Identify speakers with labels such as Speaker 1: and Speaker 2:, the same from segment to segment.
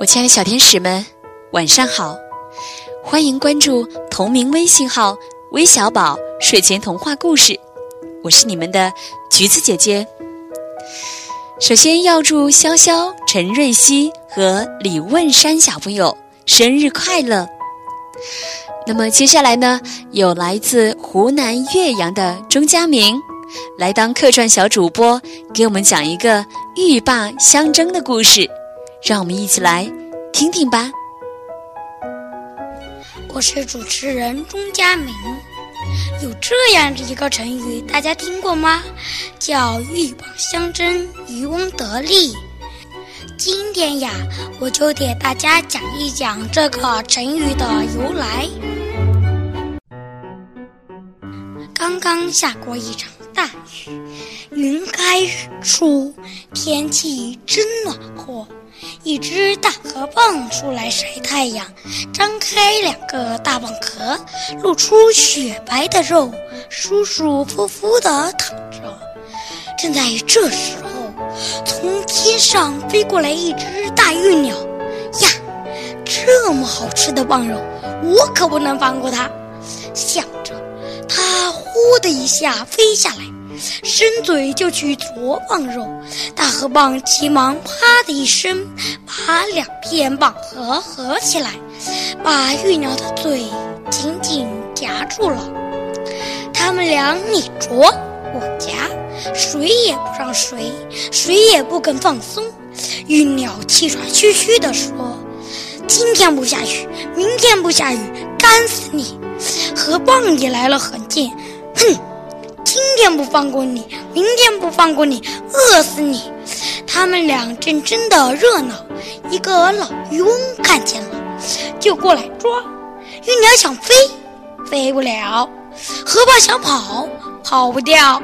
Speaker 1: 我亲爱的小天使们，晚上好！欢迎关注同名微信号“微小宝睡前童话故事”，我是你们的橘子姐姐。首先要祝潇潇、陈瑞希和李问山小朋友生日快乐。那么接下来呢，有来自湖南岳阳的钟佳明来当客串小主播，给我们讲一个鹬蚌相争的故事。让我们一起来听听吧。
Speaker 2: 我是主持人钟佳明。有这样的一个成语，大家听过吗？叫“鹬蚌相争，渔翁得利”。今天呀，我就给大家讲一讲这个成语的由来。刚刚下过一场大雨，云开日出，天气真暖和。一只大河蚌出来晒太阳，张开两个大蚌壳，露出雪白的肉，舒舒服服地躺着。正在这时候，从天上飞过来一只大玉鸟，呀，这么好吃的蚌肉，我可不能放过它。想着，它呼的一下飞下来。伸嘴就去啄蚌肉，大河蚌急忙“啪”的一声，把两片蚌壳合起来，把玉鸟的嘴紧紧夹住了。他们俩你啄我夹，谁也不让谁，谁也不肯放松。玉鸟气喘吁吁地说：“今天不下雨，明天不下雨，干死你！”河蚌也来了狠劲，哼。不放过你，明天不放过你，饿死你！他们俩正争得热闹，一个老渔翁看见了，就过来抓。玉鸟想飞，飞不了；河蚌想跑，跑不掉。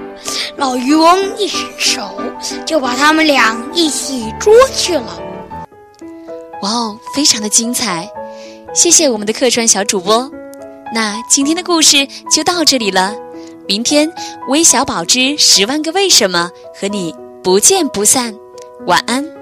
Speaker 2: 老渔翁一伸手，就把他们俩一起捉去了。
Speaker 1: 哇哦，非常的精彩！谢谢我们的客串小主播。那今天的故事就到这里了。明天，微小宝之十万个为什么和你不见不散。晚安。